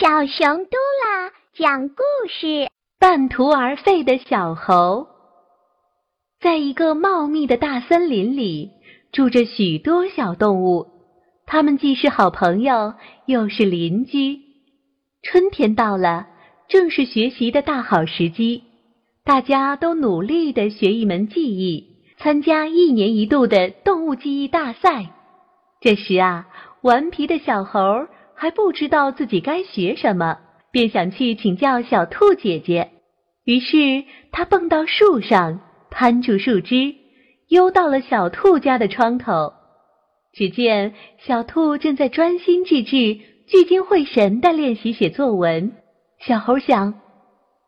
小熊嘟啦讲故事：半途而废的小猴。在一个茂密的大森林里，住着许多小动物，它们既是好朋友，又是邻居。春天到了，正是学习的大好时机，大家都努力的学一门技艺，参加一年一度的动物记忆大赛。这时啊，顽皮的小猴。还不知道自己该学什么，便想去请教小兔姐姐。于是他蹦到树上，攀住树枝，悠到了小兔家的窗口。只见小兔正在专心致志、聚精会神地练习写作文。小猴想：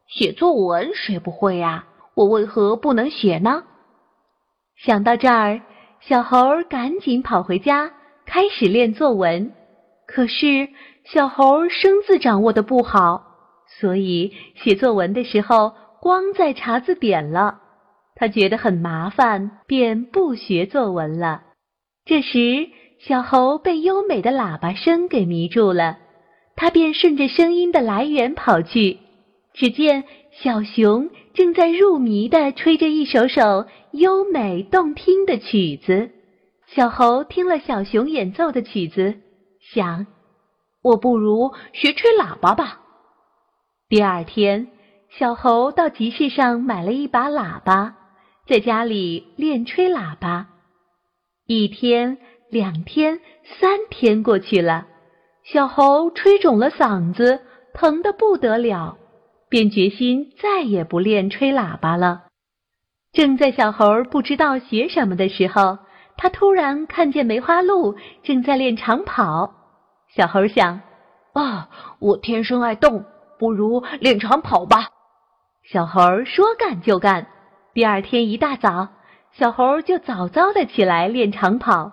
写作文谁不会呀？我为何不能写呢？想到这儿，小猴赶紧跑回家，开始练作文。可是小猴生字掌握的不好，所以写作文的时候光在查字典了。他觉得很麻烦，便不学作文了。这时，小猴被优美的喇叭声给迷住了，他便顺着声音的来源跑去。只见小熊正在入迷地吹着一首首优美动听的曲子。小猴听了小熊演奏的曲子。想，我不如学吹喇叭吧。第二天，小猴到集市上买了一把喇叭，在家里练吹喇叭。一天、两天、三天过去了，小猴吹肿了嗓子，疼得不得了，便决心再也不练吹喇叭了。正在小猴不知道学什么的时候，他突然看见梅花鹿正在练长跑，小猴想：“啊，我天生爱动，不如练长跑吧。”小猴说干就干。第二天一大早，小猴就早早的起来练长跑。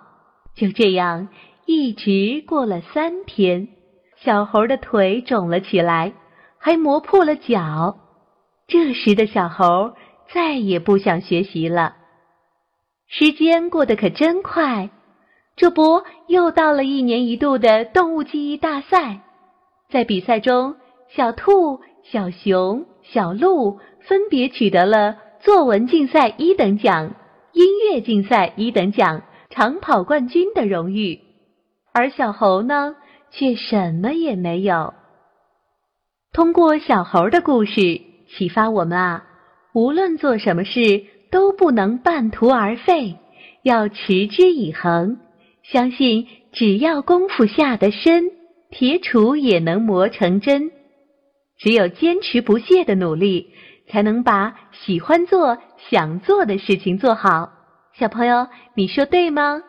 就这样，一直过了三天，小猴的腿肿了起来，还磨破了脚。这时的小猴再也不想学习了。时间过得可真快，这不又到了一年一度的动物记忆大赛。在比赛中，小兔、小熊、小鹿分别取得了作文竞赛一等奖、音乐竞赛一等奖、长跑冠军的荣誉，而小猴呢，却什么也没有。通过小猴的故事，启发我们啊，无论做什么事。都不能半途而废，要持之以恒。相信只要功夫下得深，铁杵也能磨成针。只有坚持不懈的努力，才能把喜欢做、想做的事情做好。小朋友，你说对吗？